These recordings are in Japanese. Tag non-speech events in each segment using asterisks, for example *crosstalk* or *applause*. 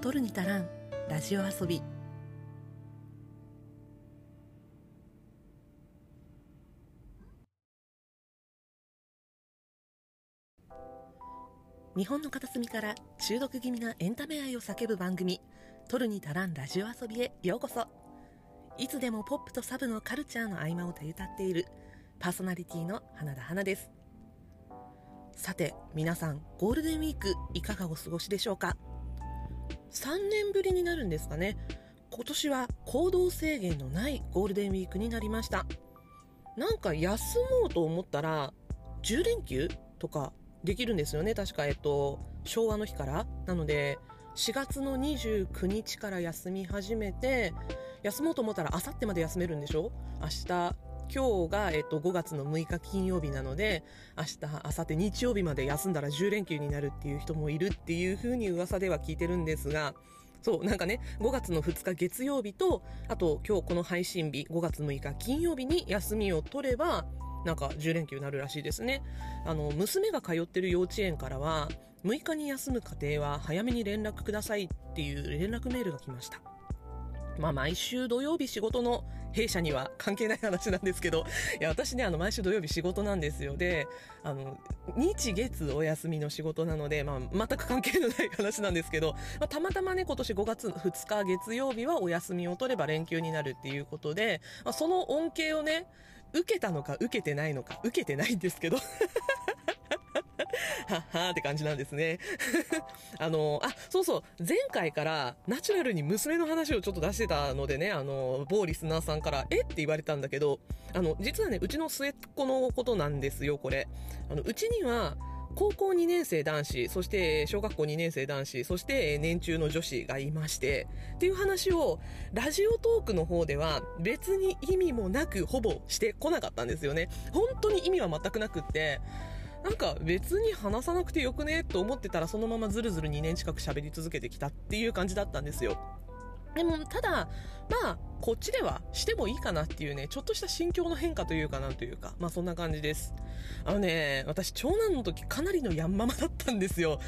取るに足らんラジオ遊び。日本の片隅から中毒気味なエンタメ愛を叫ぶ番組「取るに足らんラジオ遊び」へようこそ。いつでもポップとサブのカルチャーの合間を手歌っているパーソナリティの花田花です。さて皆さんゴールデンウィークいかがお過ごしでしょうか？3年ぶりになるんですかね。今年は行動制限のないゴールデンウィークになりました。なんか休もうと思ったら10連休とかできるんですよね。確かえっと昭和の日から。なので4月の29日から休み始めて休もうと思ったらあさってまで休めるんでしょ？明日今日が、えっと、5月の6日金曜日なので、明日、明後日日曜日まで休んだら10連休になるっていう人もいるっていう風に噂では聞いてるんですが、そう、なんかね、5月の2日月曜日と、あと今日この配信日、5月6日金曜日に休みを取れば、なんか10連休になるらしいですね。あの、娘が通ってる幼稚園からは、6日に休む家庭は早めに連絡くださいっていう連絡メールが来ました。まあ、毎週土曜日仕事の弊社には関係ない話なんですけど、いや、私ね、あの、毎週土曜日仕事なんですよ。で、あの、日月お休みの仕事なので、まあ、全く関係のない話なんですけど、まあ、たまたまね、今年5月2日月曜日はお休みを取れば連休になるっていうことで、まあ、その恩恵をね、受けたのか受けてないのか、受けてないんですけど *laughs* はっはーって感じなんですね。*laughs* あの、あ、そうそう、前回からナチュラルに娘の話をちょっと出してたのでね、あの、某リスナーさんから、え？って言われたんだけど、あの、実はね、うちの末っ子のことなんですよ、これ。あの、うちには、高校2年生男子、そして小学校2年生男子、そして年中の女子がいまして、っていう話をラジオトークの方では別に意味もなくほぼしてこなかったんですよね。本当に意味は全くなくって、なんか別に話さなくてよくねと思ってたらそのままずるずる2年近く喋り続けてきたっていう感じだったんですよ。でも、ただ、まあ、こっちではしてもいいかなっていうね、ちょっとした心境の変化というかなんというか、まあそんな感じです。あのね、私長男の時かなりのヤンママだったんですよ。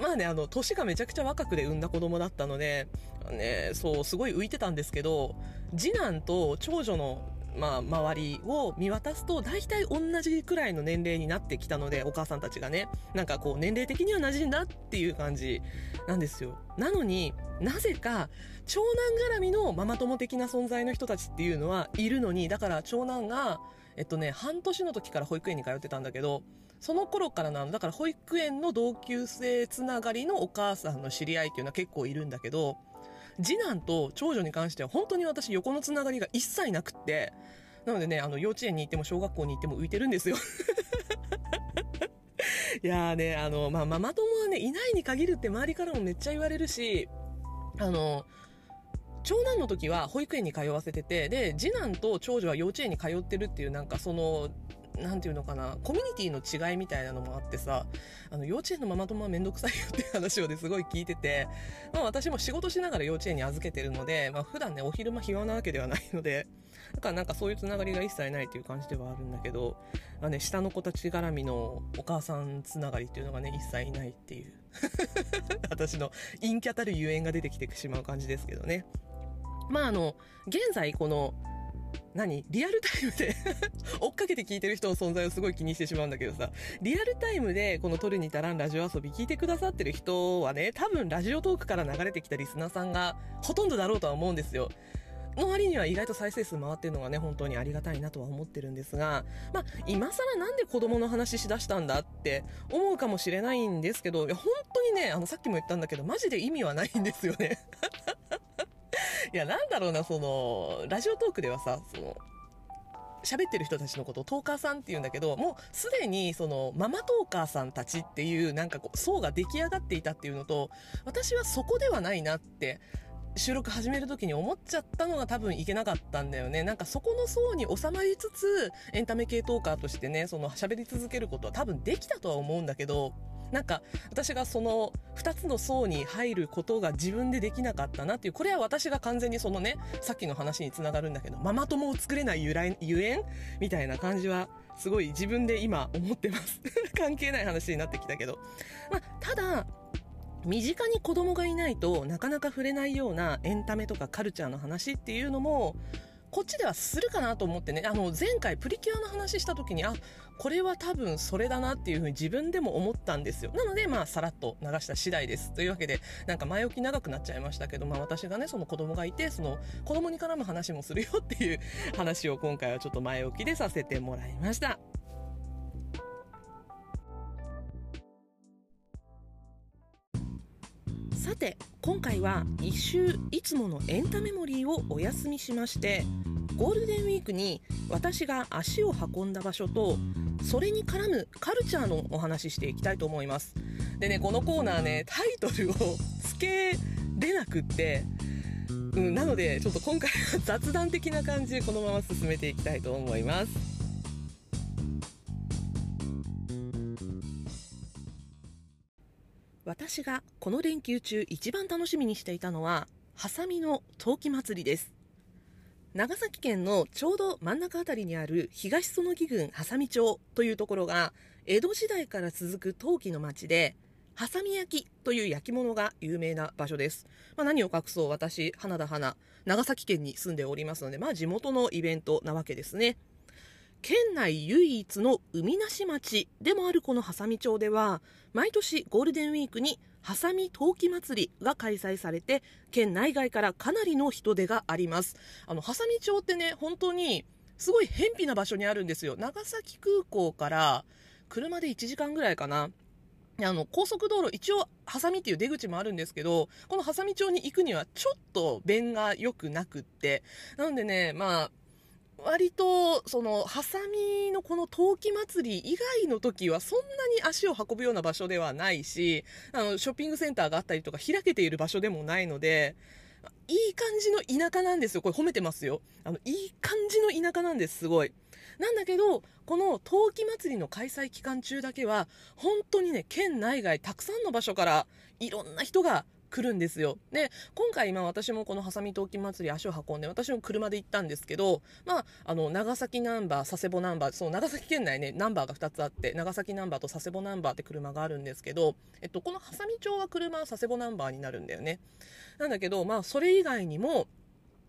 まあね、あの、年がめちゃくちゃ若くで産んだ子供だったので、ね、そう、すごい浮いてたんですけど、次男と長女のまあ、周りを見渡すと、大体同じくらいの年齢になってきたので、お母さんたちがね、なんかこう、年齢的には馴染んだっていう感じなんですよ。なのになぜか、長男絡みのママ友的な存在の人たちっていうのはいるのに、だから長男が、えっとね、半年の時から保育園に通ってたんだけど、その頃からなの、だから保育園の同級生つながりのお母さんの知り合いっていうのは結構いるんだけど、次男と長女に関しては本当に私横のつながりが一切なくって、なのでね、あの、幼稚園に行っても小学校に行っても浮いてるんですよ。*laughs* いやーね、あの、まあ、ママ友はね、いないに限るって周りからもめっちゃ言われるし、あの、長男の時は保育園に通わせてて、で、次男と長女は幼稚園に通ってるっていうなんかその、なんていうのかな、コミュニティの違いみたいなのもあってさ、あの、幼稚園のママ友はめんどくさいよっていう話をね、すごい聞いてて、まあ私も仕事しながら幼稚園に預けてるので、まあ普段ね、お昼間暇なわけではないので、だからなんかそういうつながりが一切ないっていう感じではあるんだけど、まあね、下の子たち絡みのお母さんつながりっていうのがね、一切ないっていう。*laughs* 私の陰キャたるゆえんが出てきてしまう感じですけどね。まああの、現在この、何？リアルタイムで *laughs* 追っかけて聞いてる人の存在をすごい気にしてしまうんだけどさ、リアルタイムでこの取るに足らんラジオ遊び聞いてくださってる人はね、多分ラジオトークから流れてきたリスナーさんがほとんどだろうとは思うんですよ。の割には意外と再生数回ってるのがね、本当にありがたいなとは思ってるんですが、まあ、今更なんで子供の話しだしたんだって思うかもしれないんですけど、いや、本当にね、あの、さっきも言ったんだけど、マジで意味はないんですよね。いや、なんだろうな、その、ラジオトークではさ、その、喋ってる人たちのことをトーカーさんって言うんだけど、もうすでにそのママトーカーさんたちっていうなんかこう層が出来上がっていたっていうのと、私はそこではないなって収録始める時に思っちゃったのが多分いけなかったんだよね。なんかそこの層に収まりつつ、エンタメ系トーカーとしてね、その喋り続けることは多分できたとは思うんだけど、なんか私がその2つの層に入ることが自分でできなかったなっていう、これは私が完全にそのね、さっきの話につながるんだけど、ママ友を作れない由来、ゆえんみたいな感じは、すごい自分で今思ってます。*laughs* 関係ない話になってきたけど。まあ、ただ、身近に子供がいないとなかなか触れないようなエンタメとかカルチャーの話っていうのもこっちではするかなと思ってねあの前回プリキュアの話した時にあこれは多分それだなっていうふうに自分でも思ったんですよなのでまあさらっと流した次第ですというわけでなんか前置き長くなっちゃいましたけど、まあ、私がねその子供がいてその子供に絡む話もするよっていう話を今回はちょっと前置きでさせてもらいました。さて今回は1週いつものエンタメモリーをお休みしましてゴールデンウィークに私が足を運んだ場所とそれに絡むカルチャーのお話ししていきたいと思います。でねこのコーナーねタイトルをつけれなくってうん、なのでちょっと今回は雑談的な感じでこのまま進めていきたいと思います。私がこの連休中一番楽しみにしていたのは、ハサミの陶器祭りです。長崎県のちょうど真ん中あたりにある東園木郡波佐見町というところが、江戸時代から続く陶器の町で、ハサミ焼きという焼き物が有名な場所です。まあ、何を隠そう私、花田花、長崎県に住んでおりますので、まあ地元のイベントなわけですね。県内唯一の海なし町でもあるこの波佐見町では毎年ゴールデンウィークに波佐見陶器祭りが開催されて県内外からかなりの人出があります。あの波佐見町ってね本当にすごい偏僻な場所にあるんですよ。長崎空港から車で1時間ぐらいかな。あの高速道路、一応、ハサミっていう出口もあるんですけど、このハサミ町に行くにはちょっと便が良くなくって、なのでね、まあ、割と、その、ハサミのこの陶器祭り以外の時はそんなに足を運ぶような場所ではないし、あの、ショッピングセンターがあったりとか開けている場所でもないので、いい感じの田舎なんですよ。これ褒めてますよ。あの、いい感じの田舎なんです、すごい。なんだけど、この陶器祭りの開催期間中だけは、本当にね、県内外たくさんの場所からいろんな人が来るんですよ。で、今回今私もこのハサミ陶器祭り足を運んで、私も車で行ったんですけど、まあ、あの、長崎ナンバー、佐世保ナンバー、そう、長崎県内ね、ナンバーが2つあって、長崎ナンバーと佐世保ナンバーって車があるんですけど、えっと、このハサミ町は車は佐世保ナンバーになるんだよね。なんだけど、まあ、それ以外にも、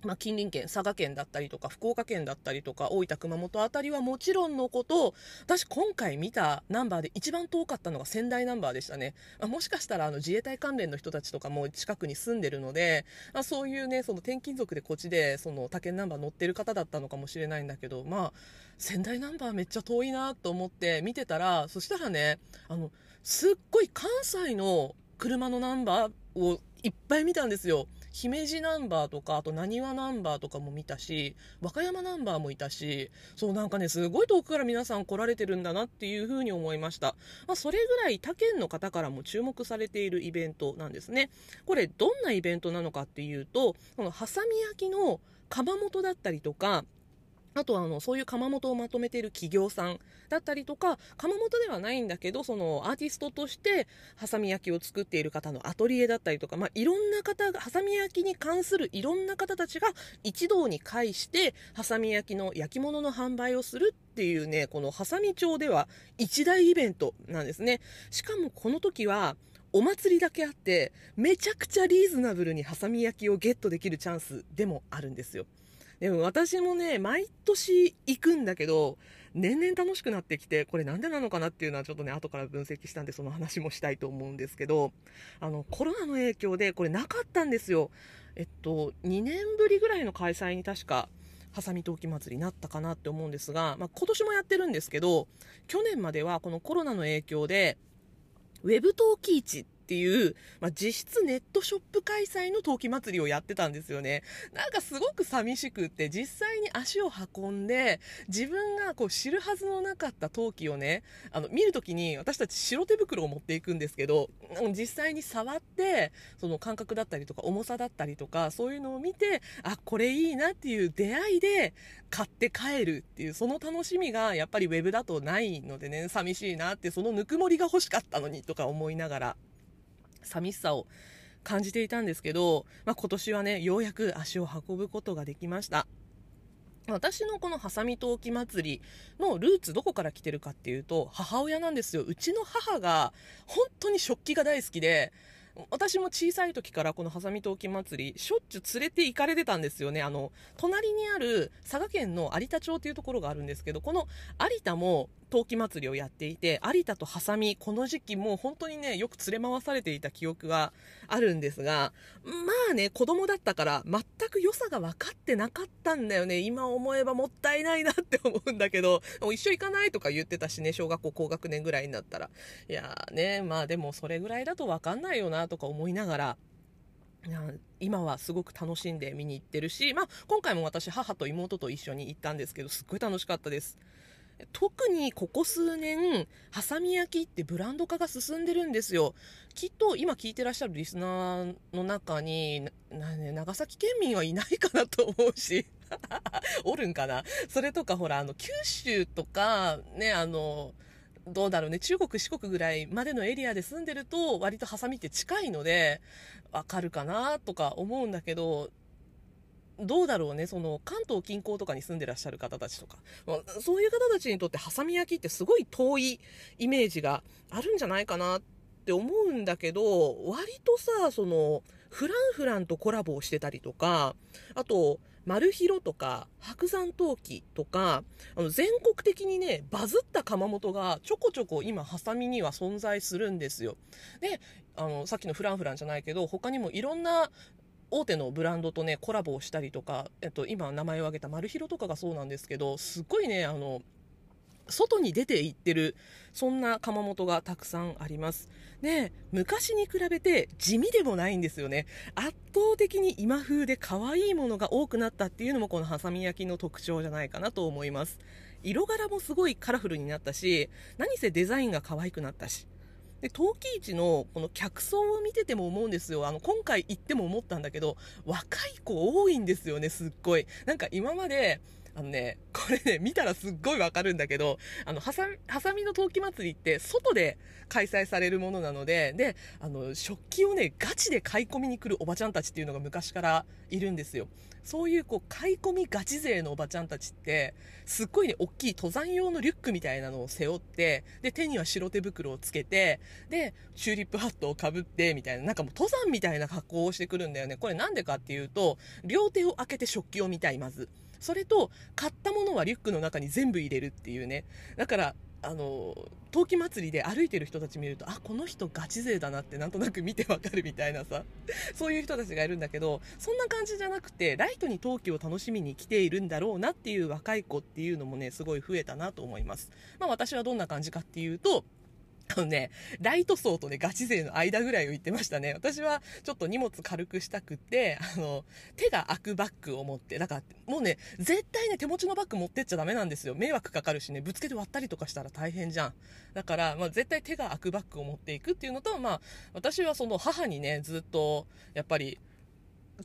まあ、近隣県、佐賀県だったりとか、福岡県だったりとか、大分、熊本あたりはもちろんのこと、私今回見たナンバーで一番遠かったのが仙台ナンバーでしたね。まあ、もしかしたらあの自衛隊関連の人たちとかも近くに住んでるので、まあ、そういうね、その転勤族でこっちで、その他県ナンバー乗ってる方だったのかもしれないんだけど、まあ、仙台ナンバーめっちゃ遠いなと思って見てたら、そしたらね、あの、すっごい関西の車のナンバーをいっぱい見たんですよ。姫路ナンバーとか、あと何わナンバーとかも見たし、和歌山ナンバーもいたし、そうなんかね、すごい遠くから皆さん来られてるんだなっていうふうに思いました。まあ、それぐらい他県の方からも注目されているイベントなんですね。これ、どんなイベントなのかっていうと、このハサミ焼きの窯元だったりとか、あとはあのそういう窯元をまとめている企業さんだったりとか窯元ではないんだけどそのアーティストとしてハサミ焼きを作っている方のアトリエだったりとか、まあ、いろんな方がハサミ焼きに関するいろんな方たちが一堂に会してハサミ焼きの焼き物の販売をするっていうねこのハサミ町では一大イベントなんですね。しかもこの時はお祭りだけあってめちゃくちゃリーズナブルにハサミ焼きをゲットできるチャンスでもあるんですよ。でも私もね、毎年行くんだけど、年々楽しくなってきて、これなんでなのかなっていうのはちょっとね、後から分析したんで、その話もしたいと思うんですけど、あの、コロナの影響でこれなかったんですよ。えっと、2年ぶりぐらいの開催に確か、ハサミ陶器祭りになったかなって思うんですが、まあ、今年もやってるんですけど、去年まではこのコロナの影響で、ウェブ陶器市っっていう、まあ、実質ネットショップ開催の陶器祭りをやってたんですよね。なんかすごく寂しくって、実際に足を運んで、自分がこう知るはずのなかった陶器をね、あの、見るときに私たち白手袋を持っていくんですけど、実際に触って、その感覚だったりとか重さだったりとか、そういうのを見て、あ、これいいなっていう出会いで買って帰るっていう、その楽しみがやっぱりウェブだとないのでね、寂しいなって、そのぬくもりが欲しかったのにとか思いながら。寂しさを感じていたんですけど、まあ、今年はね、ようやく足を運ぶことができました。私のこのハサミ陶器祭りのルーツどこから来てるかっていうと母親なんですようちの母が本当に食器が大好きで私も小さい時からこのハサミ陶器祭りしょっちゅう連れて行かれてたんですよねあの隣にある佐賀県の有田町っていうところがあるんですけどこの有田も陶器祭りをやっていて有田とハサミこの時期もう本当にねよく連れ回されていた記憶があるんですがまあね子供だったから全く良さが分かってなかったんだよね。今思えばもったいないなって思うんだけど一緒行かないとか言ってたしね小学校高学年ぐらいになったら。いやねまあでもそれぐらいだと分かんないよなとか思いながら今はすごく楽しんで見に行ってるし、まあ、今回も私母と妹と一緒に行ったんですけどすっごい楽しかったです。特にここ数年ハサミ焼きってブランド化が進んでるんですよ。きっと今聞いてらっしゃるリスナーの中にね長崎県民はいないかなと思うし。*laughs* おるんかな？それとかほらあの九州とかねあのどうだろうね。中国四国ぐらいまでのエリアで住んでると割とハサミって近いのでわかるかなとか思うんだけどどうだろうね、その関東近郊とかに住んでらっしゃる方たちとか、そういう方たちにとってハサミ焼きってすごい遠いイメージがあるんじゃないかなって思うんだけど、割とさ、その、フランフランとコラボをしてたりとか、あと、マルヒロとか白山陶器とかあの全国的にねバズった窯元がちょこちょこ今ハサミには存在するんですよ。であのさっきのフランフランじゃないけど他にもいろんな大手のブランドとねコラボをしたりとか、えっと、今名前を挙げたマルヒロとかがそうなんですけどすごいねあの外に出ていってるそんな窯元がたくさんあります。で昔に比べて地味でもないんですよね。圧倒的に今風で可愛いものが多くなったっていうのもこのハサミ焼きの特徴じゃないかなと思います。色柄もすごいカラフルになったし何せデザインが可愛くなったし。で陶器市のこの客層を見てても思うんですよあの今回行っても思ったんだけど若い子多いんですよねすっごいなんか今まであのね、これね、見たらすっごいわかるんだけど、あの、ハサミ、ハサミの陶器祭りって外で開催されるものなので、で、あの、食器をね、ガチで買い込みに来るおばちゃんたちっていうのが昔からいるんですよ。そういうこう、買い込みガチ勢のおばちゃんたちって、すっごいね、大きい登山用のリュックみたいなのを背負って、で、手には白手袋をつけて、で、チューリップハットをかぶって、みたいな、なんかもう登山みたいな格好をしてくるんだよね。これなんでかっていうと、両手を開けて食器を見たい、まず。それと買ったものはリュックの中に全部入れるっていうねだからあの陶器祭りで歩いてる人たち見るとあこの人ガチ勢だなってなんとなく見てわかるみたいなさ *laughs* そういう人たちがいるんだけどそんな感じじゃなくてライトに陶器を楽しみに来ているんだろうなっていう若い子っていうのもねすごい増えたなと思います、まあ、私はどんな感じかっていうとあのね、ライト層とね、ガチ勢の間ぐらいを言ってましたね。私はちょっと荷物軽くしたくて、あの、手が開くバッグを持って、だからもうね、絶対ね、手持ちのバッグ持ってっちゃダメなんですよ。迷惑かかるしね、ぶつけて割ったりとかしたら大変じゃん。だから、まあ絶対手が開くバッグを持っていくっていうのと、まあ、私はその母にね、ずっと、やっぱり、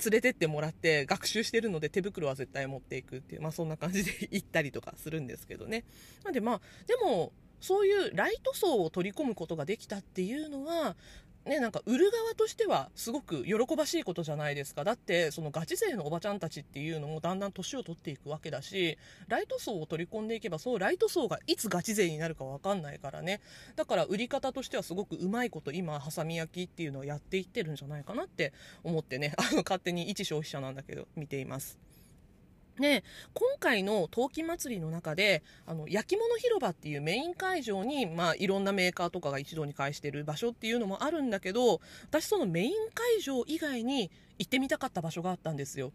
連れてってもらって学習してるので手袋は絶対持っていくっていう、まあそんな感じで行ったりとかするんですけどね。なんでまあ、でも、そういうライト層を取り込むことができたっていうのはね、なんか売る側としてはすごく喜ばしいことじゃないですか。だってそのガチ勢のおばちゃんたちっていうのもだんだん年を取っていくわけだしライト層を取り込んでいけばそうライト層がいつガチ勢になるか分かんないからね。だから売り方としてはすごくうまいこと今ハサミ焼きっていうのをやっていってるんじゃないかなって思ってね。あの勝手に一消費者なんだけど見ています。で今回の陶器祭りの中であの焼き物広場っていうメイン会場に、まあ、いろんなメーカーとかが一堂に会してる場所っていうのもあるんだけど私そのメイン会場以外に行ってみたかった場所があったんですよ。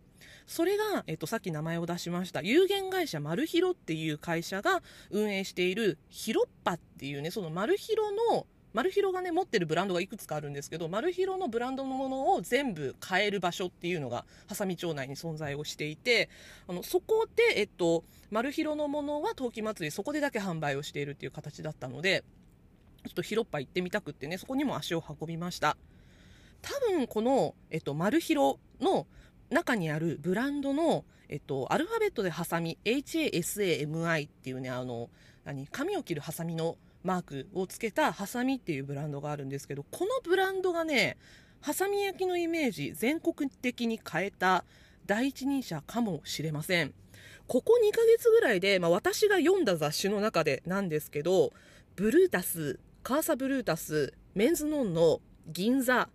それが、えっと、さっき名前を出しました有限会社マルヒロっていう会社が運営しているヒロッパっていうねそのマルヒロのマルヒロがね持ってるブランドがいくつかあるんですけどマルヒロのブランドのものを全部買える場所っていうのが波佐見町内に存在をしていてあのそこで、えっと、マルヒロのものは陶器祭りそこでだけ販売をしているっていう形だったのでちょっとヒロッパ行ってみたくってねそこにも足を運びました。多分この、えっと、マルヒロの中にあるブランドの、えっと、アルファベットでハサミ HASAMI っていうねあの何髪を切るハサミのマークをつけたハサミっていうブランドがあるんですけどこのブランドがねハサミ焼きのイメージ全国的に変えた第一人者かもしれませんここ2ヶ月ぐらいで、まあ、私が読んだ雑誌の中でなんですけどブルータスカーサブルータスメンズノンの銀座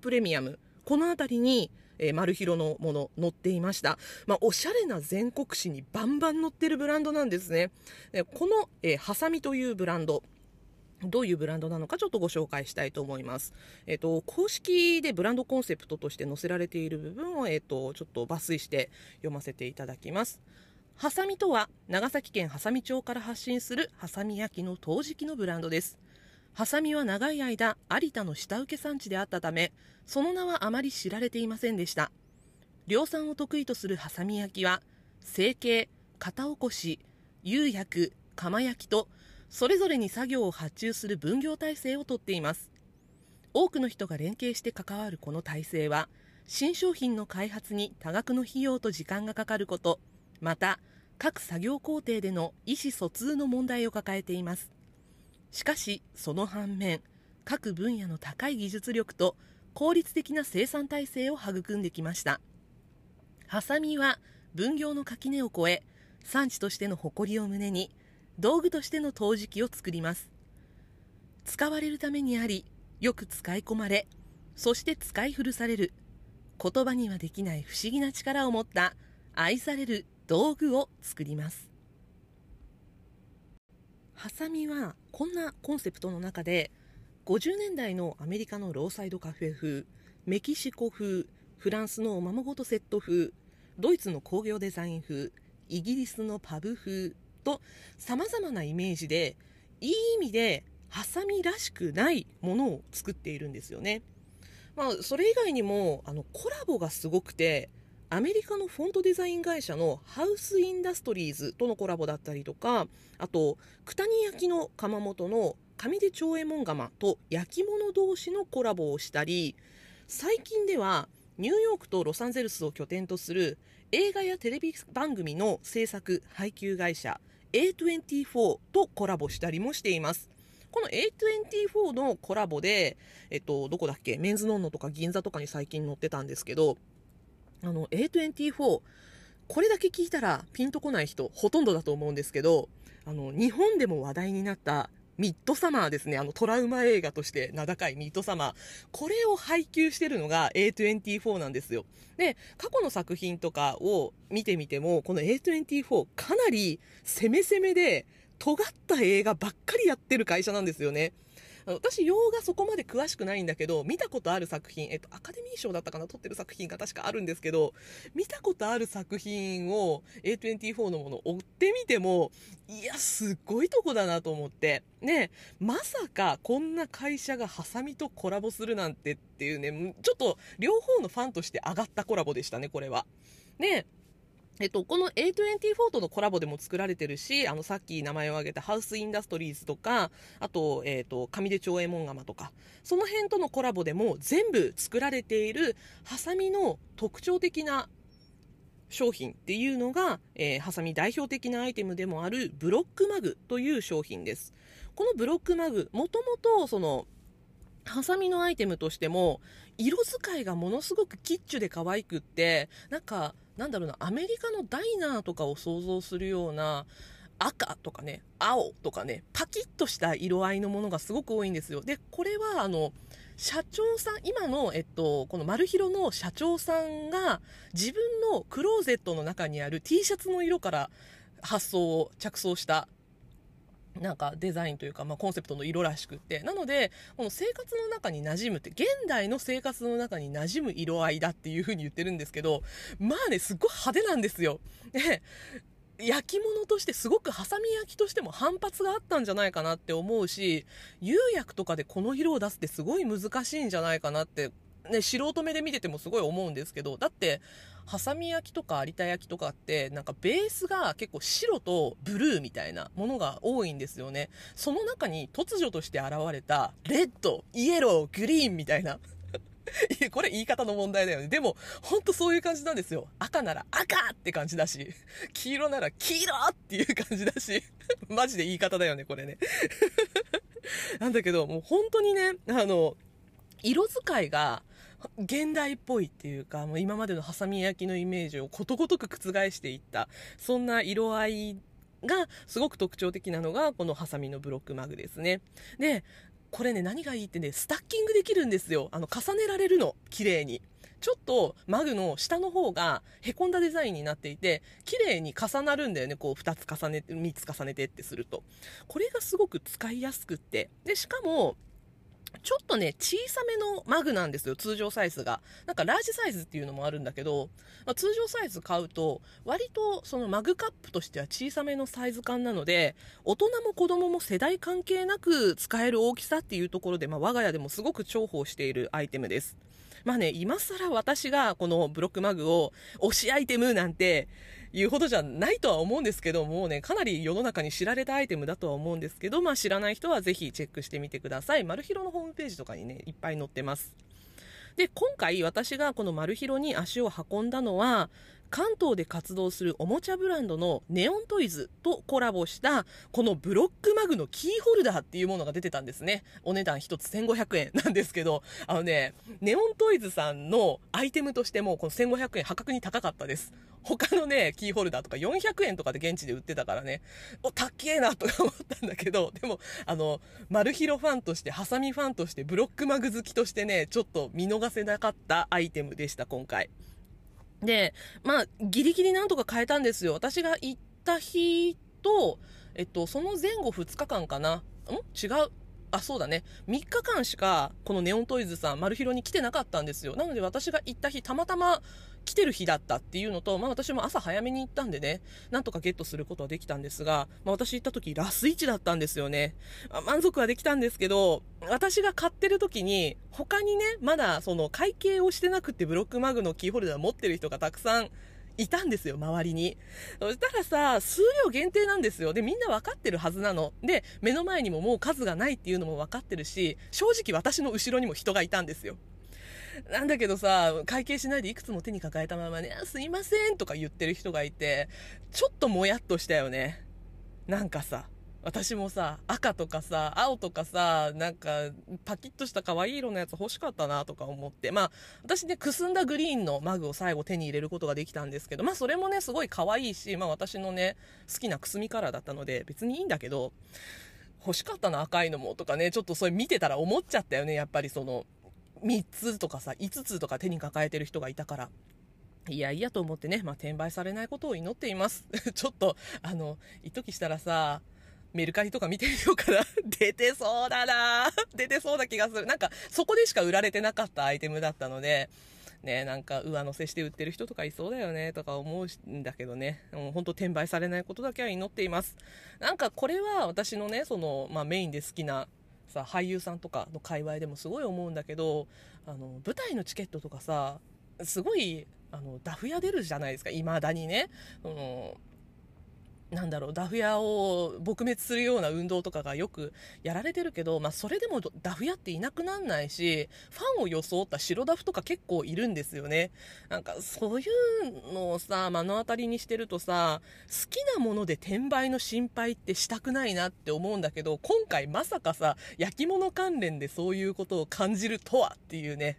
プレミアムこの辺りにえー、マルヒロのもの載っていました。まあ、おしゃれな全国紙にバンバン載ってるブランドなんですね。でこの、えー、ハサミというブランド、どういうブランドなのかちょっとご紹介したいと思います。えっ、ー、と、公式でブランドコンセプトとして載せられている部分を、えっ、ー、と、ちょっと抜粋して読ませていただきます。ハサミとは、長崎県波佐見町から発信するハサミ焼きの陶磁器のブランドです。ハサミは長い間、有田の下請け産地であったため、その名はあまり知られていませんでした。量産を得意とするハサミ焼きは、成形、型起こし、釉薬、釜焼きと、それぞれに作業を発注する分業体制をとっています。多くの人が連携して関わるこの体制は、新商品の開発に多額の費用と時間がかかること、また、各作業工程での意思疎通の問題を抱えています。しかしその反面各分野の高い技術力と効率的な生産体制を育んできましたハサミは分業の垣根を越え産地としての誇りを胸に道具としての陶磁器を作ります。使われるためにありよく使い込まれそして使い古される。言葉にはできない不思議な力を持った愛される道具を作ります。ハサミはこんなコンセプトの中で50年代のアメリカのローサイドカフェ風メキシコ風フランスのおままごとセット風ドイツの工業デザイン風イギリスのパブ風とさまざまなイメージでいい意味でハサミらしくないものを作っているんですよね。まあ、それ以外にもあのコラボがすごくてアメリカのフォントデザイン会社のハウスインダストリーズとのコラボだったりとかあと九谷焼の窯元の上出長右衛門窯と焼き物同士のコラボをしたり最近ではニューヨークとロサンゼルスを拠点とする映画やテレビ番組の制作配給会社 A24 とコラボしたりもしています。この A24 のコラボで、えっと、どこだっけ？メンズノンノとか銀座とかに最近載ってたんですけどあの A24 これだけ聞いたらピンとこない人ほとんどだと思うんですけどあの日本でも話題になったミッドサマーですね。あのトラウマ映画として名高いミッドサマー。これを配給してるのが A24 なんですよ。で、過去の作品とかを見てみても、この A24 かなり攻め攻めで尖った映画ばっかりやってる会社なんですよね。私、洋画そこまで詳しくないんだけど、見たことある作品、えっと、アカデミー賞だったかな、撮ってる作品が確かあるんですけど、見たことある作品を A24 のものを追ってみても、いや、すっごいとこだなと思って。ね、まさかこんな会社がハサミとコラボするなんてっていうね、ちょっと両方のファンとして上がったコラボでしたね、これは。ね、えっと、この A24 とのコラボでも作られてるし、あの、さっき名前を挙げたハウスインダストリーズとか、あと、えっと、上出町右衛門窯とか、その辺とのコラボでも全部作られている、ハサミの特徴的な商品っていうのが、えー、ハサミ代表的なアイテムでもあるブロックマグという商品です。このブロックマグ、もともとその、ハサミのアイテムとしても、色使いがものすごくキッチュで可愛くって、なんか、なんだろうな、アメリカのダイナーとかを想像するような、赤とかね、青とかね、パキッとした色合いのものがすごく多いんですよ。で、これは、あの、社長さん、今の、えっと、このマルヒロの社長さんが、自分のクローゼットの中にある T シャツの色から発想を着想したなんかデザインというか、まあ、コンセプトの色らしくって。なので、この生活の中に馴染むって、現代の生活の中に馴染む色合いだっていう風に言ってるんですけど、まあね、すっごい派手なんですよ。で、焼き物としてすごくハサミ焼きとしても反発があったんじゃないかなって思うし、釉薬とかでこの色を出すってすごい難しいんじゃないかなってね、素人目で見ててもすごい思うんですけど、だって、ハサミ焼きとか有田焼きとかって、なんかベースが結構白とブルーみたいなものが多いんですよね。その中に突如として現れた、レッド、イエロー、グリーンみたいな。*laughs* これ言い方の問題だよね。でも、ほんとそういう感じなんですよ。赤なら赤って感じだし、黄色なら黄色っていう感じだし、*laughs* マジで言い方だよね、これね。*laughs* なんだけど、もう本当にね、あの、色使いが、現代っぽいっていうか、もう今までのハサミ焼きのイメージをことごとく覆していった、そんな色合いがすごく特徴的なのが、このハサミのブロックマグですね。で、これね何がいいってねスタッキングできるんですよ。あの重ねられるの綺麗に。ちょっとマグの下の方がへこんだデザインになっていて綺麗に重なるんだよね。こう2つ重ねて3つ重ねてってすると。これがすごく使いやすくって。でしかもちょっとね、小さめのマグなんですよ、通常サイズが。なんかラージサイズっていうのもあるんだけど、まあ、通常サイズ買うと、割とそのマグカップとしては小さめのサイズ感なので、大人も子供も世代関係なく使える大きさっていうところで、まあ、我が家でもすごく重宝しているアイテムです。まあね、今更私がこのブロックマグを推しアイテムなんて言うほどじゃないとは思うんですけど、もうね、かなり世の中に知られたアイテムだとは思うんですけど、まあ知らない人はぜひチェックしてみてください。マルヒロのホームページとかにね、いっぱい載ってます。で、今回私がこのマルヒロに足を運んだのは、関東で活動するおもちゃブランドのネオントイズとコラボしたこのブロックマグのキーホルダーっていうものが出てたんですね。お値段1つ1500円 *laughs* なんですけど、あのね、ネオントイズさんのアイテムとしてもこの1500円破格に高かったです。他のね、キーホルダーとか400円とかで現地で売ってたからね、お、たっけえなとか思ったんだけど、でも、あの、マルヒロファンとして、ハサミファンとして、ブロックマグ好きとしてね、ちょっと見逃せなかったアイテムでした、今回。で、まあ、ギリギリなんとか変えたんですよ。私が行った日と、えっと、その前後2日間かな。ん？違う。あ、そうだね。3日間しか、このネオントイズさん、マルヒロに来てなかったんですよ。なので私が行った日、たまたま来てる日だったっていうのと、まあ私も朝早めに行ったんでね、なんとかゲットすることはできたんですが、まあ私行った時、ラス1だったんですよね。まあ、満足はできたんですけど、私が買ってる時に、他にね、まだその会計をしてなくてブロックマグのキーホルダー持ってる人がたくさんいたんですよ、周りに。そしたらさ、数量限定なんですよ。で、みんな分かってるはずなの。で、目の前にももう数がないっていうのも分かってるし、正直私の後ろにも人がいたんですよ。*laughs* なんだけどさ、会計しないでいくつも手に抱えたままね、すいませんとか言ってる人がいて、ちょっともやっとしたよね。なんかさ、私もさ、赤とかさ、青とかさ、なんか、パキッとした可愛い色のやつ欲しかったなとか思って、まあ、私ね、くすんだグリーンのマグを最後手に入れることができたんですけど、まあ、それもね、すごい可愛いし、まあ、私のね、好きなくすみカラーだったので、別にいいんだけど、欲しかったな、赤いのも、とかね、ちょっとそれ見てたら思っちゃったよね、やっぱりその、3つとかさ、5つとか手に抱えてる人がいたから。いやいやと思ってね、まあ、転売されないことを祈っています。*laughs* ちょっと、あの、一時したらさ、メルカリとか見てみようかな。*laughs* 出てそうだな *laughs* 出てそうな気がする。なんか、そこでしか売られてなかったアイテムだったので、ね、なんか上乗せして売ってる人とかいそうだよねとか思うんだけどね、もう本当転売されないことだけは祈っています。なんかこれは私のね、その、まあ、メインで好きなさ、俳優さんとかの界隈でもすごい思うんだけど、あの、舞台のチケットとかさ、すごい、あの、ダフ屋出るじゃないですか、いまだにね。そのなんだろう、ダフ屋を撲滅するような運動とかがよくやられてるけど、まあ、それでもダフ屋っていなくなんないし、ファンを装った白ダフとか結構いるんですよね。なんか、そういうのをさ、目の当たりにしてるとさ、好きなもので転売の心配ってしたくないなって思うんだけど、今回まさかさ、焼き物関連でそういうことを感じるとはっていうね、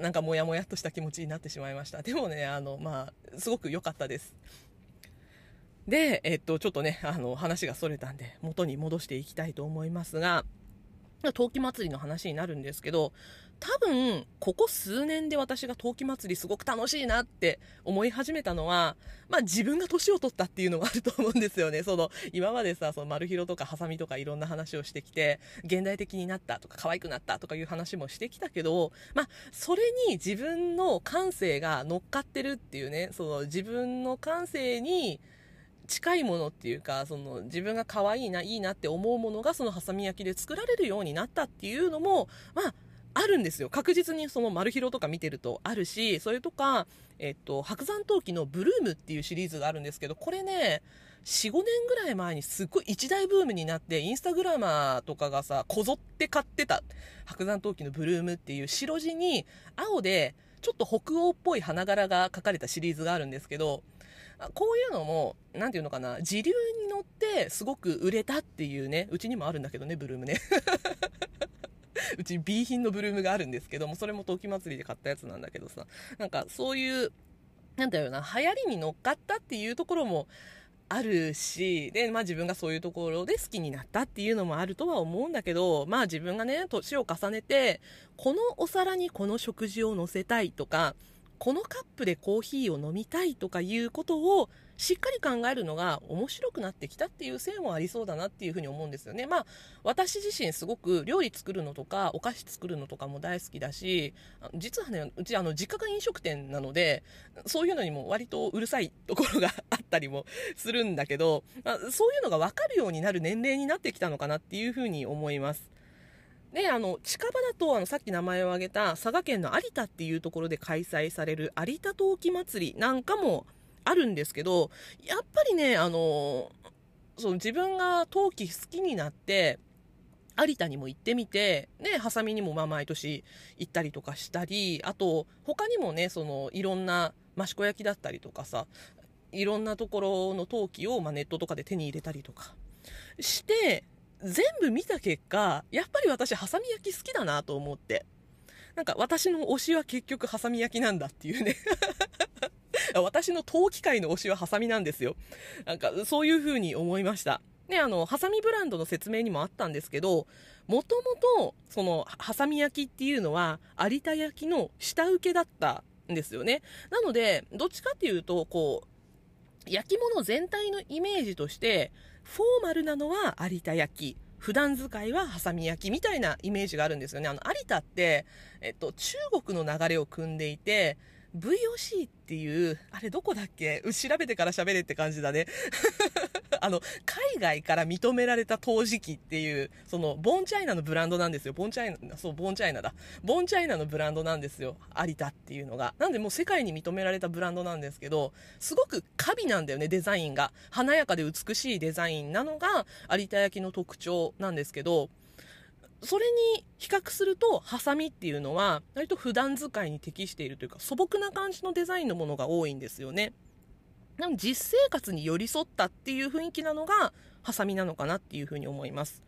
なんかモヤモヤっとした気持ちになってしまいました。でもね、あの、まあ、すごく良かったです。で、えっと、ちょっとね、あの、話がそれたんで、元に戻していきたいと思いますが、陶器祭りの話になるんですけど、多分、ここ数年で私が陶器祭りすごく楽しいなって思い始めたのは、まあ自分が年を取ったっていうのもあると思うんですよね。その、今までさ、その丸広とかハサミとかいろんな話をしてきて、現代的になったとか可愛くなったとかいう話もしてきたけど、まあ、それに自分の感性が乗っかってるっていうね、その自分の感性に、近いものっていうかその自分が可愛いないいなって思うものがそのハサミ焼きで作られるようになったっていうのもまああるんですよ。確実にそのマルヒロとか見てるとあるしそれとか、えっと、白山陶器のブルームっていうシリーズがあるんですけどこれね45年ぐらい前にすっごい一大ブームになってインスタグラマーとかがさこぞって買ってた。白山陶器のブルームっていう白地に青でちょっと北欧っぽい花柄が描かれたシリーズがあるんですけどこういうのも、なんていうのかな、時流に乗ってすごく売れたっていうね、うちにもあるんだけどね、ブルームね。*laughs* うち B 品のブルームがあるんですけども、それも陶器祭りで買ったやつなんだけどさ、なんかそういう、なんだろうな、流行りに乗っかったっていうところもあるし、で、まあ自分がそういうところで好きになったっていうのもあるとは思うんだけど、まあ自分がね、年を重ねて、このお皿にこの食事を乗せたいとか、このカップでコーヒーを飲みたいとかいうことをしっかり考えるのが面白くなってきたっていうせいもありそうだなっていうふうに思うんですよね。まあ私自身すごく料理作るのとかお菓子作るのとかも大好きだし実はねうちあの実家が飲食店なのでそういうのにも割とうるさいところがあったりもするんだけど、まあ、そういうのが分かるようになる年齢になってきたのかなっていうふうに思います。で、あの、近場だと、あの、さっき名前を挙げた佐賀県の有田っていうところで開催される有田陶器祭りなんかもあるんですけど、やっぱりね、あの、そう、自分が陶器好きになって、有田にも行ってみて、ね、ハサミにもまあ毎年行ったりとかしたり、あと、他にもね、その、いろんな益子焼きだったりとかさ、いろんなところの陶器を、まあ、ネットとかで手に入れたりとかして、全部見た結果、やっぱり私、ハサミ焼き好きだなと思って。なんか私の推しは結局ハサミ焼きなんだっていうね *laughs* 私の陶器界の推しはハサミなんですよ。なんかそういう風に思いました。ね、あの、ハサミブランドの説明にもあったんですけど、もともと、その、ハサミ焼きっていうのは、有田焼きの下請けだったんですよね。なので、どっちかっていうと、こう、焼き物全体のイメージとして、フォーマルなのは有田焼き。普段使いはハサミ焼きみたいなイメージがあるんですよね。あの、有田って、えっと、中国の流れを組んでいて、VOC っていう、あれどこだっけ？調べてから喋れって感じだね。*laughs* あの、海外から認められた陶磁器っていう、その、ボンチャイナのブランドなんですよ。ボンチャイナ、そう、ボンチャイナだ。ボンチャイナのブランドなんですよ。有田っていうのが。なんでもう世界に認められたブランドなんですけど、すごくカビなんだよね、デザインが。華やかで美しいデザインなのが有田焼の特徴なんですけど、それに比較すると、ハサミっていうのは、割と普段使いに適しているというか、素朴な感じのデザインのものが多いんですよね。なの実生活に寄り添ったっていう雰囲気なのが、ハサミなのかなっていうふうに思います。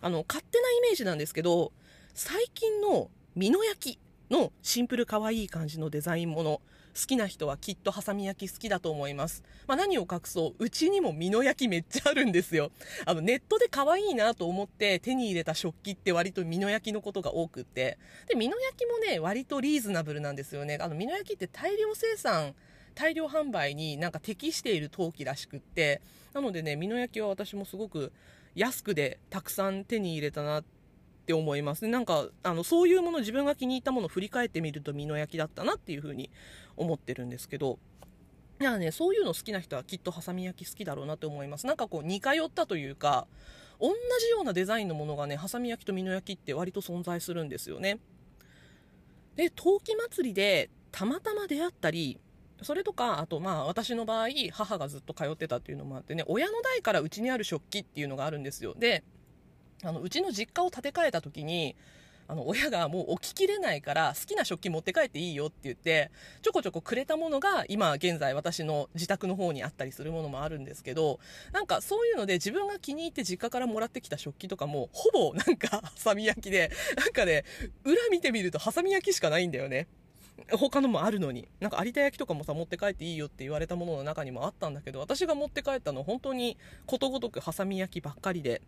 あの、勝手なイメージなんですけど、最近の美濃焼きのシンプル可愛い感じのデザインもの、好きな人はきっとハサミ焼き好きだと思います。まあ、何を隠そう、うちにも美濃焼きめっちゃあるんですよ。あの、ネットで可愛いなと思って手に入れた食器って割と美濃焼きのことが多くって。で、美濃焼きもね、割とリーズナブルなんですよね。あの、美濃焼きって大量生産、大量販売になんか適している陶器らしくって、なのでね、美濃焼きは私もすごく安くでたくさん手に入れたなってって思いますね。なんか、あの、そういうもの、自分が気に入ったものを振り返ってみると、美濃焼きだったなっていうふうに思ってるんですけど、いやね、そういうの好きな人はきっとハサミ焼き好きだろうなと思います。なんかこう、似通ったというか、同じようなデザインのものがね、ハサミ焼きと美濃焼きって割と存在するんですよね。で、陶器祭りでたまたま出会ったり、それとか、あとまあ私の場合、母がずっと通ってたっていうのもあってね、親の代からうちにある食器っていうのがあるんですよ。で、あのうちの実家を建て替えた時にあの親がもう置ききれないから好きな食器持って帰っていいよって言ってちょこちょこくれたものが今現在私の自宅の方にあったりするものもあるんですけどなんかそういうので自分が気に入って実家からもらってきた食器とかもほぼなんかハサミ焼きでなんかね裏見てみるとハサミ焼きしかないんだよね。他のもあるのに。なんか有田焼きとかもさ持って帰っていいよって言われたものの中にもあったんだけど私が持って帰ったの本当にことごとくハサミ焼きばっかりで。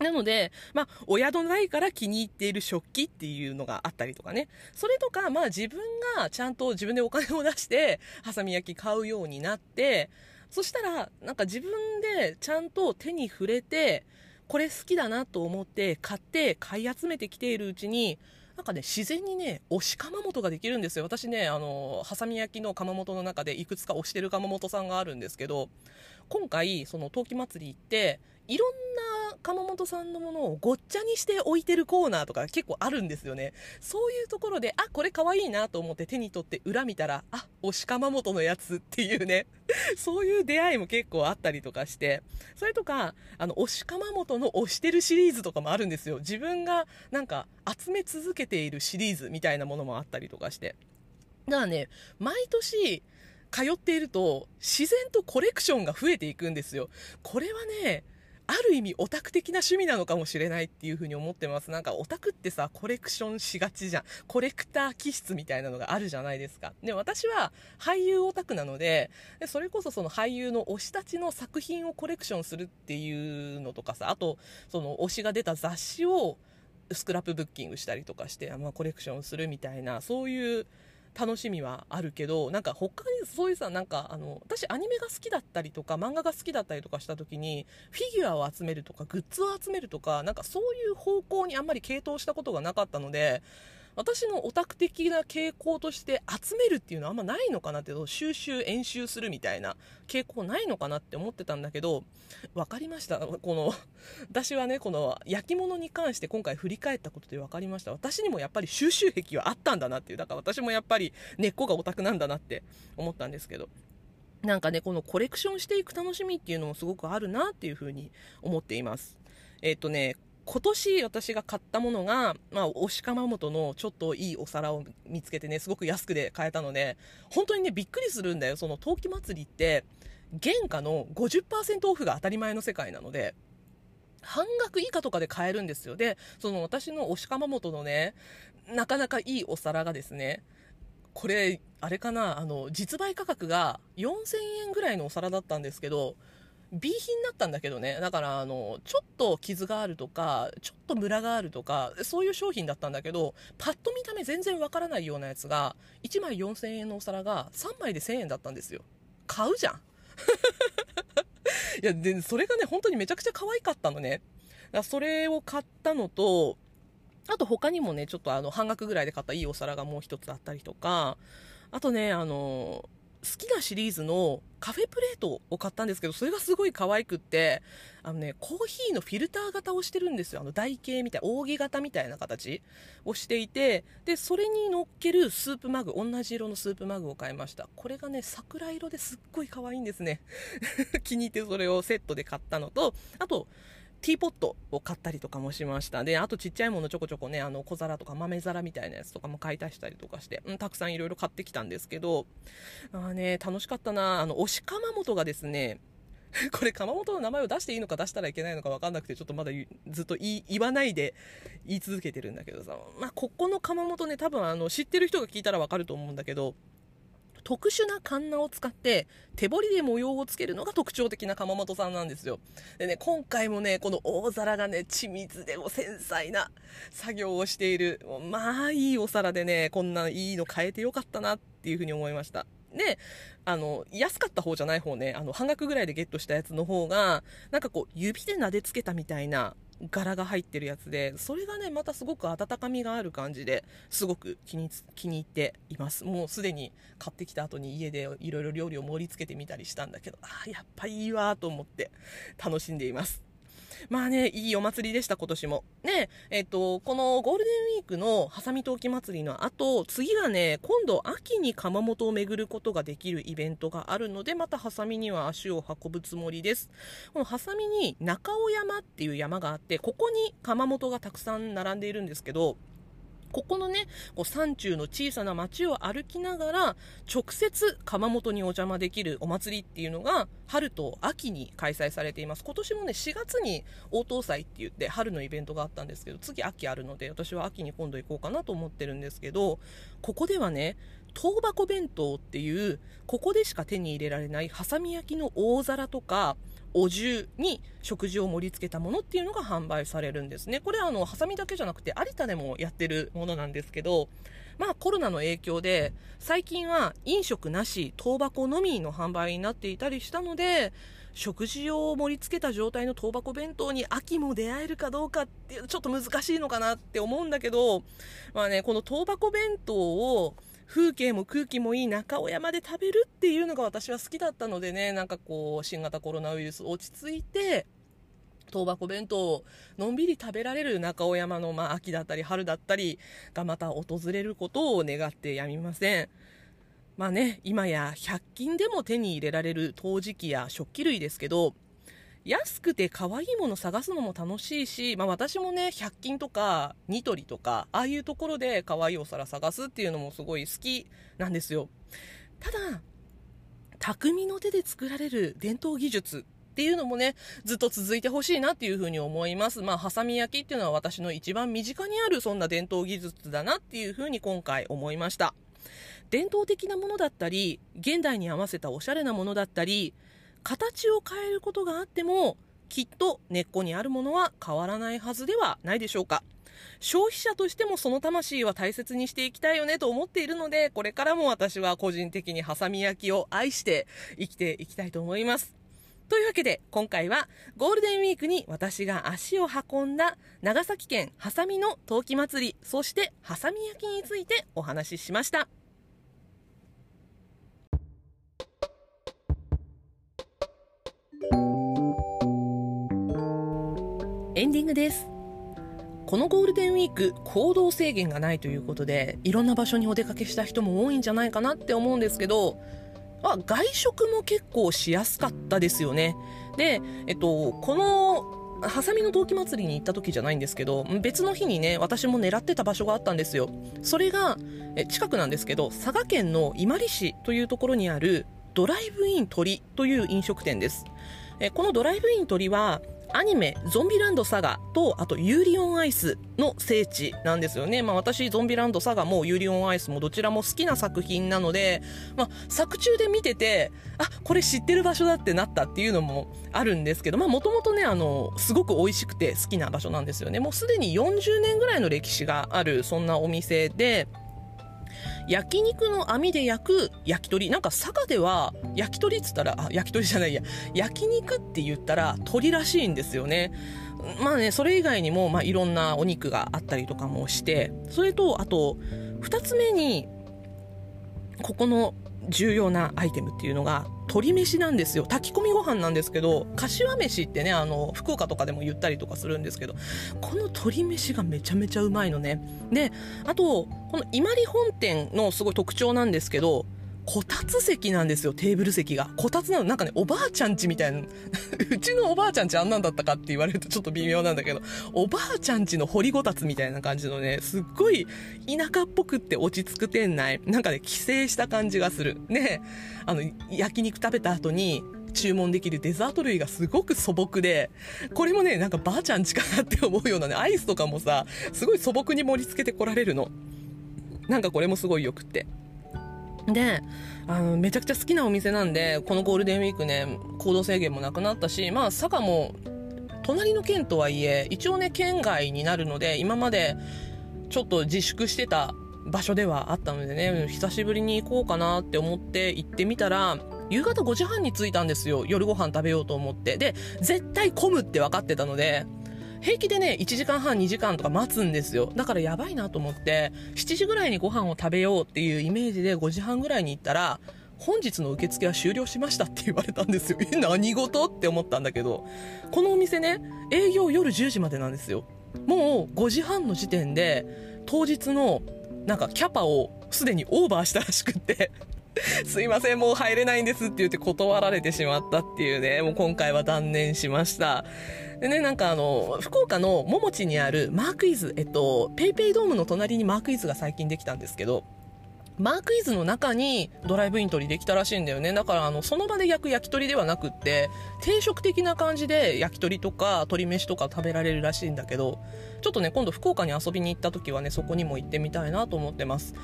なので、まあ、親の代から気に入っている食器っていうのがあったりとかね。それとか、まあ自分がちゃんと自分でお金を出して、ハサミ焼き買うようになって、そしたら、なんか自分でちゃんと手に触れて、これ好きだなと思って買って買い集めてきているうちに、なんかね、自然にね、押し窯元ができるんですよ。私ね、あの、ハサミ焼きの窯元の中でいくつか押してる窯元さんがあるんですけど、今回、その陶器祭り行って、いろんな窯元さんのものをごっちゃにして置いてるコーナーとか結構あるんですよね。そういうところで、あ、これ可愛いいなと思って手に取って裏見たら、あ、押し窯元のやつっていうね、*laughs* そういう出会いも結構あったりとかして、それとか、あの、押し窯元の押してるシリーズとかもあるんですよ。自分がなんか集め続けているシリーズみたいなものもあったりとかして。だからね、毎年、通っていると自然とコレクションが増えていくんですよ。これはね、ある意味オタク的な趣味なのかもしれないっていうふうに思ってます。なんかオタクってさコレクションしがちじゃん。コレクター気質みたいなのがあるじゃないですか。で私は俳優オタクなのででそれこそその俳優の推したちの作品をコレクションするっていうのとかさあとその推しが出た雑誌をスクラップブッキングしたりとかして、まあ、コレクションするみたいなそういう楽しみはあるけどなんか他にそういうさなんかあの私アニメが好きだったりとか漫画が好きだったりとかした時にフィギュアを集めるとかグッズを集めるとかなんかそういう方向にあんまり傾倒したことがなかったので私のオタク的な傾向として集めるっていうのはあんまないのかなって収集演習するみたいな傾向ないのかなって思ってたんだけど分かりました。この私はねこの焼き物に関して今回振り返ったことで分かりました。私にもやっぱり収集癖はあったんだなっていう。だから私もやっぱり根っこがオタクなんだなって思ったんですけど。なんかねこのコレクションしていく楽しみっていうのもすごくあるなっていうふうに思っています。えっ、とね今年私が買ったものが、まあ、押し釜本のちょっといいお皿を見つけてね、すごく安くで買えたので、本当にね、びっくりするんだよ。その陶器祭りって、原価の50%オフが当たり前の世界なので、半額以下とかで買えるんですよ。で、その私の押し釜本のね、なかなかいいお皿がですね、これ、あれかな、あの、実売価格が4000円ぐらいのお皿だったんですけど、B 品だったんだけどね。だから、あの、ちょっと傷があるとか、ちょっとムラがあるとか、そういう商品だったんだけど、パッと見た目全然わからないようなやつが、1枚4000円のお皿が3枚で1000円だったんですよ。買うじゃん。*laughs* いや、で、それがね、本当にめちゃくちゃ可愛かったのね。だそれを買ったのと、あと他にもね、ちょっとあの、半額ぐらいで買ったいいお皿がもう一つあったりとか、あとね、あの、好きなシリーズのカフェプレートを買ったんですけど、それがすごい可愛くって、あのね、コーヒーのフィルター型をしてるんですよ。あの台形みたい、扇形みたいな形をしていて、で、それに乗っけるスープマグ、同じ色のスープマグを買いました。これがね、桜色ですっごい可愛いんですね。*laughs* 気に入ってそれをセットで買ったのと、あと、ティーポットを買ったりとかもしました。で、あとちっちゃいものちょこちょこね、あの小皿とか豆皿みたいなやつとかも買い足したりとかして、うん、たくさんいろいろ買ってきたんですけど、あね、楽しかったな。あの、押し釜本がですね、*laughs* これ窯元の名前を出していいのか出したらいけないのか分かんなくてちょっとまだずっと言わないで言い続けてるんだけどさ、まあ、ここの窯元ね多分あの知ってる人が聞いたら分かると思うんだけど特殊なカンナを使って手彫りで模様をつけるのが特徴的な窯元さんなんですよ。でね、今回もね、この大皿がね、緻密でも繊細な作業をしている。まあいいお皿でね、こんないいの変えてよかったなっていうふうに思いました。で、あの、安かった方じゃない方ね、あの、半額ぐらいでゲットしたやつの方が、なんかこう、指で撫でつけたみたいな、柄が入ってるやつで、それがね、またすごく温かみがある感じで、すごく気に気に入っています。もうすでに買ってきた後に家でいろいろ料理を盛り付けてみたりしたんだけど、ああ、やっぱいいわと思って楽しんでいます。まあね、いいお祭りでした、今年も。ね、えっ、と、このゴールデンウィークのハサミ陶器祭りの後、次がね、今度秋に窯元を巡ることができるイベントがあるので、またハサミには足を運ぶつもりです。このハサミに中尾山っていう山があって、ここに窯元がたくさん並んでいるんですけど、ここのね、こう山中の小さな町を歩きながら、直接窯元にお邪魔できるお祭りっていうのが、春と秋に開催されています。今年もね、4月に応答祭って言って春のイベントがあったんですけど、次秋あるので、私は秋に今度行こうかなと思ってるんですけど、ここではね、塔箱弁当っていう、ここでしか手に入れられないハサミ焼きの大皿とか、お重に食事を盛り付けたものっていうのが販売されるんですね。これはあの、ハサミだけじゃなくて、有田でもやってるものなんですけど、まあコロナの影響で、最近は飲食なし、当箱のみの販売になっていたりしたので、食事を盛り付けた状態の当箱弁当に秋も出会えるかどうかってちょっと難しいのかなって思うんだけど、まあね、この当箱弁当を風景も空気もいい中尾山で食べるっていうのが私は好きだったのでね、なんかこう、新型コロナウイルス落ち着いて、倒箱弁当をのんびり食べられる中尾山の、まあ、秋だったり春だったりがまた訪れることを願ってやみません。まあね、今や100均でも手に入れられる陶磁器や食器類ですけど、安くて可愛いもの探すのも楽しいし、まあ、私もね100均とかニトリとかああいうところで可愛いお皿探すっていうのもすごい好きなんですよただ匠の手で作られる伝統技術っていうのもね、ずっと続いてほしいなっていうふうに思います。まあ、ハサミ焼きっていうのは私の一番身近にあるそんな伝統技術だなっていうふうに今回思いました。伝統的なものだったり、現代に合わせたおしゃれなものだったり、形を変えることがあっても、きっと根っこにあるものは変わらないはずではないでしょうか。消費者としてもその魂は大切にしていきたいよねと思っているので、これからも私は個人的にハサミ焼きを愛して生きていきたいと思います。というわけで、今回はゴールデンウィークに私が足を運んだ長崎県ハサミの陶器祭り、そしてハサミ焼きについてお話ししました。エンディングです。このゴールデンウィーク、行動制限がないということで、いろんな場所にお出かけした人も多いんじゃないかなって思うんですけど、あ外食も結構しやすかったですよね。で、えっと、この、ハサミの陶器祭りに行った時じゃないんですけど、別の日にね、私も狙ってた場所があったんですよ。それが、近くなんですけど、佐賀県の伊万里市というところにある、ドライブイン鳥という飲食店です。えこのドライブイン鳥は、アニメ、ゾンビランドサガと、あとユーリ on ICE の聖地なんですよね。まあ私、ゾンビランドサガもユーリ on ICE もどちらも好きな作品なので、まあ作中で見てて、あ、これ知ってる場所だってなったっていうのもあるんですけど、まあもともとね、あの、すごく美味しくて好きな場所なんですよね。もうすでに40年ぐらいの歴史がある、そんなお店で、焼肉の網で焼く焼き鳥。なんか佐賀では焼き鳥っつったら、あ、焼き鳥じゃないや、焼肉って言ったら鳥らしいんですよね。まあね、それ以外にも、まあいろんなお肉があったりとかもして、それと、あと、2つ目に、ここの重要なアイテムっていうのが鶏飯なんですよ。炊き込みご飯なんですけど柏飯ってねあの福岡とかでも言ったりとかするんですけどこの鶏飯がめちゃめちゃうまいのね。であとこの伊万里本店のすごい特徴なんですけどこたつ席なんですよ、テーブル席が。こたつなの、なんかね、おばあちゃんちみたいな。*laughs* うちのおばあちゃんちあんなんだったかって言われるとちょっと微妙なんだけど、おばあちゃんちの掘りごたつみたいな感じのね、すっごい田舎っぽくって落ち着く店内。なんかね、帰省した感じがする。ね、あの、焼肉食べた後に、注文できるデザート類がすごく素朴で、これもね、なんかばあちゃんちかなって思うようなね、アイスとかもさ、すごい素朴に盛り付けてこられるの。なんかこれもすごいよくって。で、あの、めちゃくちゃ好きなお店なんで、このゴールデンウィークね、行動制限もなくなったし、まあ、佐賀も、隣の県とはいえ、一応ね、県外になるので、今まで、ちょっと自粛してた場所ではあったのでね、久しぶりに行こうかなって思って行ってみたら、夕方5時半に着いたんですよ。夜ご飯食べようと思って。で、絶対混むって分かってたので、平気でね、1時間半、2時間とか待つんですよ。だからやばいなと思って、7時ぐらいにご飯を食べようっていうイメージで5時半ぐらいに行ったら、本日の受付は終了しましたって言われたんですよ。*laughs* え、何事って思ったんだけど、このお店ね、営業夜10時までなんですよ。もう5時半の時点で、当日のなんかキャパをすでにオーバーしたらしくって *laughs* すいません、もう入れないんですって言って断られてしまったっていうね、もう今回は断念しました。でね、なんかあの、福岡の桃地にあるマークイズ、えっと、ペイペイドームの隣にマークイズが最近できたんですけど、マークイズの中にドライブイン取りできたらしいんだよね。だからあの、その場で焼く焼き鳥ではなくって、定食的な感じで焼き鳥とか鶏飯とか食べられるらしいんだけど、ちょっとね、今度福岡に遊びに行った時はね、そこにも行ってみたいなと思ってます。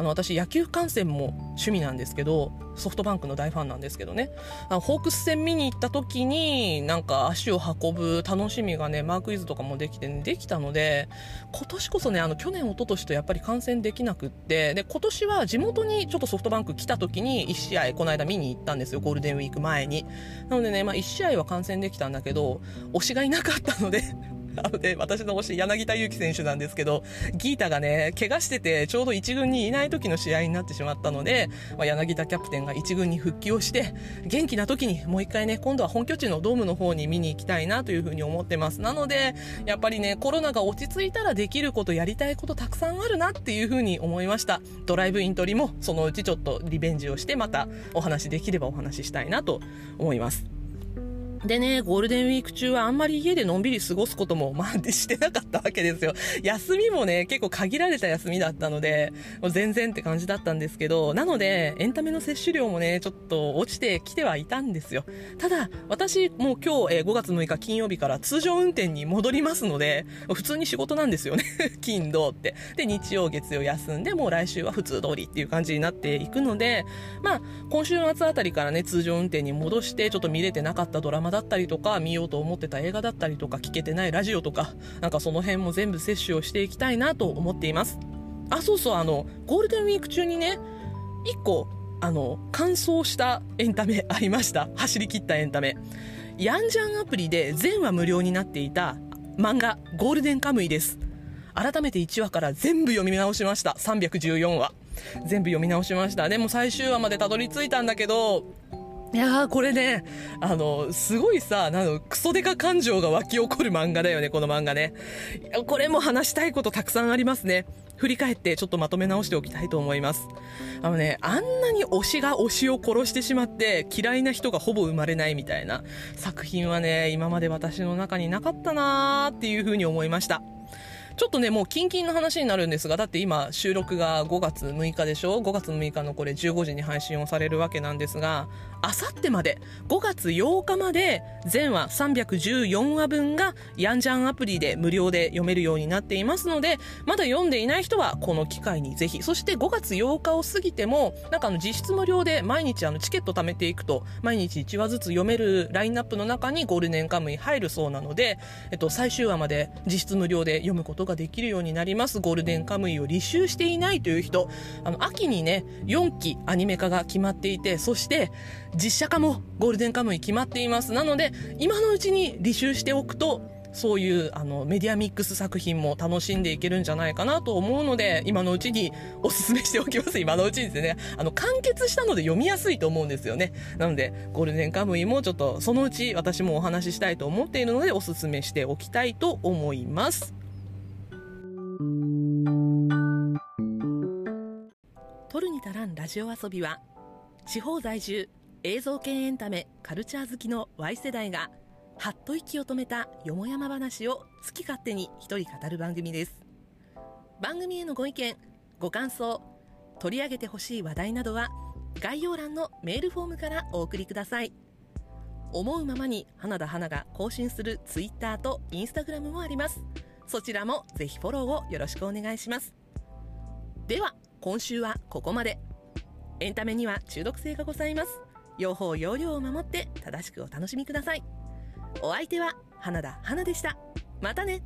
あの私野球観戦も趣味なんですけどソフトバンクの大ファンなんですけどね。あのホークス戦見に行った時になんか足を運ぶ楽しみがねマークイズとかもできて、ね、できたので今年こそねあの去年一昨年とやっぱり観戦できなくってで今年は地元にちょっとソフトバンク来た時に1試合この間見に行ったんですよゴールデンウィーク前に。なのでね、まあ、1試合は観戦できたんだけど推しがいなかったのでなので、私の推し、柳田悠岐選手なんですけど、ギータがね、怪我してて、ちょうど1軍にいない時の試合になってしまったので、まあ、柳田キャプテンが1軍に復帰をして、元気な時にもう一回ね、今度は本拠地のドームの方に見に行きたいなというふうに思ってます。なので、やっぱりね、コロナが落ち着いたらできること、やりたいことたくさんあるなっていうふうに思いました。ドライブイン取りも、そのうちちょっとリベンジをして、またお話できればお話ししたいなと思います。でね、ゴールデンウィーク中はあんまり家でのんびり過ごすことも、まあ、*laughs* してなかったわけですよ。休みもね、結構限られた休みだったので、もう全然って感じだったんですけど、なので、エンタメの摂取量もね、ちょっと落ちてきてはいたんですよ。ただ、私、もう今日、えー、5月6日金曜日から通常運転に戻りますので、普通に仕事なんですよね。*laughs* 金、土って。で、日曜、月曜休んで、もう来週は普通通りっていう感じになっていくので、まあ、今週末あたりからね、通常運転に戻して、ちょっと見れてなかったドラマだったりとか、見ようと思ってた映画だったりとか、聞けてないラジオとか、なんかその辺も全部摂取をしていきたいなと思っています。あ、そうそう、あの、ゴールデンウィーク中にね、1個、あの、乾燥したエンタメ *laughs* ありました。走り切ったエンタメ。ヤンジャンアプリで全話無料になっていた漫画ゴールデンカムイです。改めて1話から全部読み直しました。314話。全部読み直しました。でも最終話までたどり着いたんだけど、いやー、これね、あの、すごいさ、なの、クソデカ感情が湧き起こる漫画だよね、この漫画ね。これも話したいことたくさんありますね。振り返ってちょっとまとめ直しておきたいと思います。あのね、あんなに推しが推しを殺してしまって嫌いな人がほぼ生まれないみたいな作品はね、今まで私の中になかったなーっていうふうに思いました。ちょっとね、もうキンキンの話になるんですが、だって今収録が5月6日でしょ ?5 月6日のこれ15時に配信をされるわけなんですが、あさってまで、5月8日まで全話314話分がヤンジャンアプリで無料で読めるようになっていますので、まだ読んでいない人はこの機会にぜひ、そして5月8日を過ぎても、なんかあの実質無料で毎日あのチケット貯めていくと、毎日1話ずつ読めるラインナップの中にゴールデンカムイ入るそうなので、えっと、最終話まで実質無料で読むことができるようになります。ゴールデンカムイを履修していないという人、あの、秋にね、4期アニメ化が決まっていて、そして、実写化もゴールデンカムイ決まっています。なので、今のうちに履修しておくと、そういうあのメディアミックス作品も楽しんでいけるんじゃないかなと思うので、今のうちにおすすめしておきます。今のうちにですね。あの、完結したので読みやすいと思うんですよね。なので、ゴールデンカムイもちょっとそのうち私もお話ししたいと思っているので、おすすめしておきたいと思います。取るに足らんラジオ遊びは、地方在住、映像系エンタメカルチャー好きの Y 世代がはっと息を止めたよもやま話を好き勝手に一人語る番組です。番組へのご意見ご感想取り上げてほしい話題などは概要欄のメールフォームからお送りください。思うままに花田花が更新する Twitter と Instagram もあります。そちらもぜひフォローをよろしくお願いします。では今週はここまで。エンタメには中毒性がございます。用法用量を守って正しくお楽しみください。お相手は花田花でした。またね。